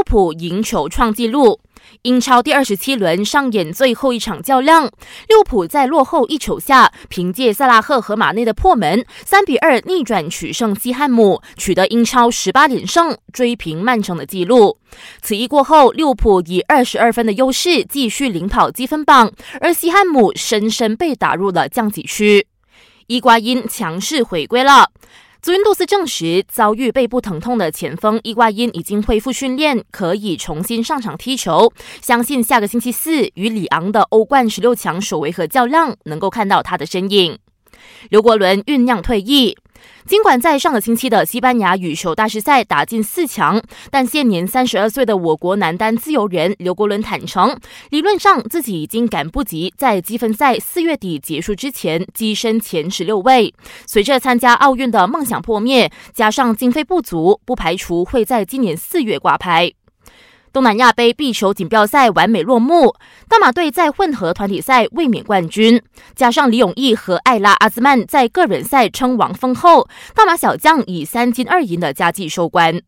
利物浦赢球创纪录。英超第二十七轮上演最后一场较量，利物浦在落后一球下，凭借萨拉赫和马内的破门，三比二逆转取胜西汉姆，取得英超十八连胜，追平曼城的纪录。此役过后，利物浦以二十二分的优势继续领跑积分榜，而西汉姆深深被打入了降级区。伊瓜因强势回归了。祖云杜斯证实，遭遇背部疼痛的前锋伊瓜因已经恢复训练，可以重新上场踢球。相信下个星期四与里昂的欧冠十六强首回合较量，能够看到他的身影。刘国伦酝酿退役。尽管在上个星期的西班牙羽球大师赛打进四强，但现年三十二岁的我国男单自由人刘国伦坦诚，理论上自己已经赶不及在积分赛四月底结束之前跻身前十六位。随着参加奥运的梦想破灭，加上经费不足，不排除会在今年四月挂牌。东南亚杯壁球锦标赛完美落幕，大马队在混合团体赛卫冕冠军，加上李永毅和艾拉阿兹曼在个人赛称王封后，大马小将以三金二银的佳绩收官。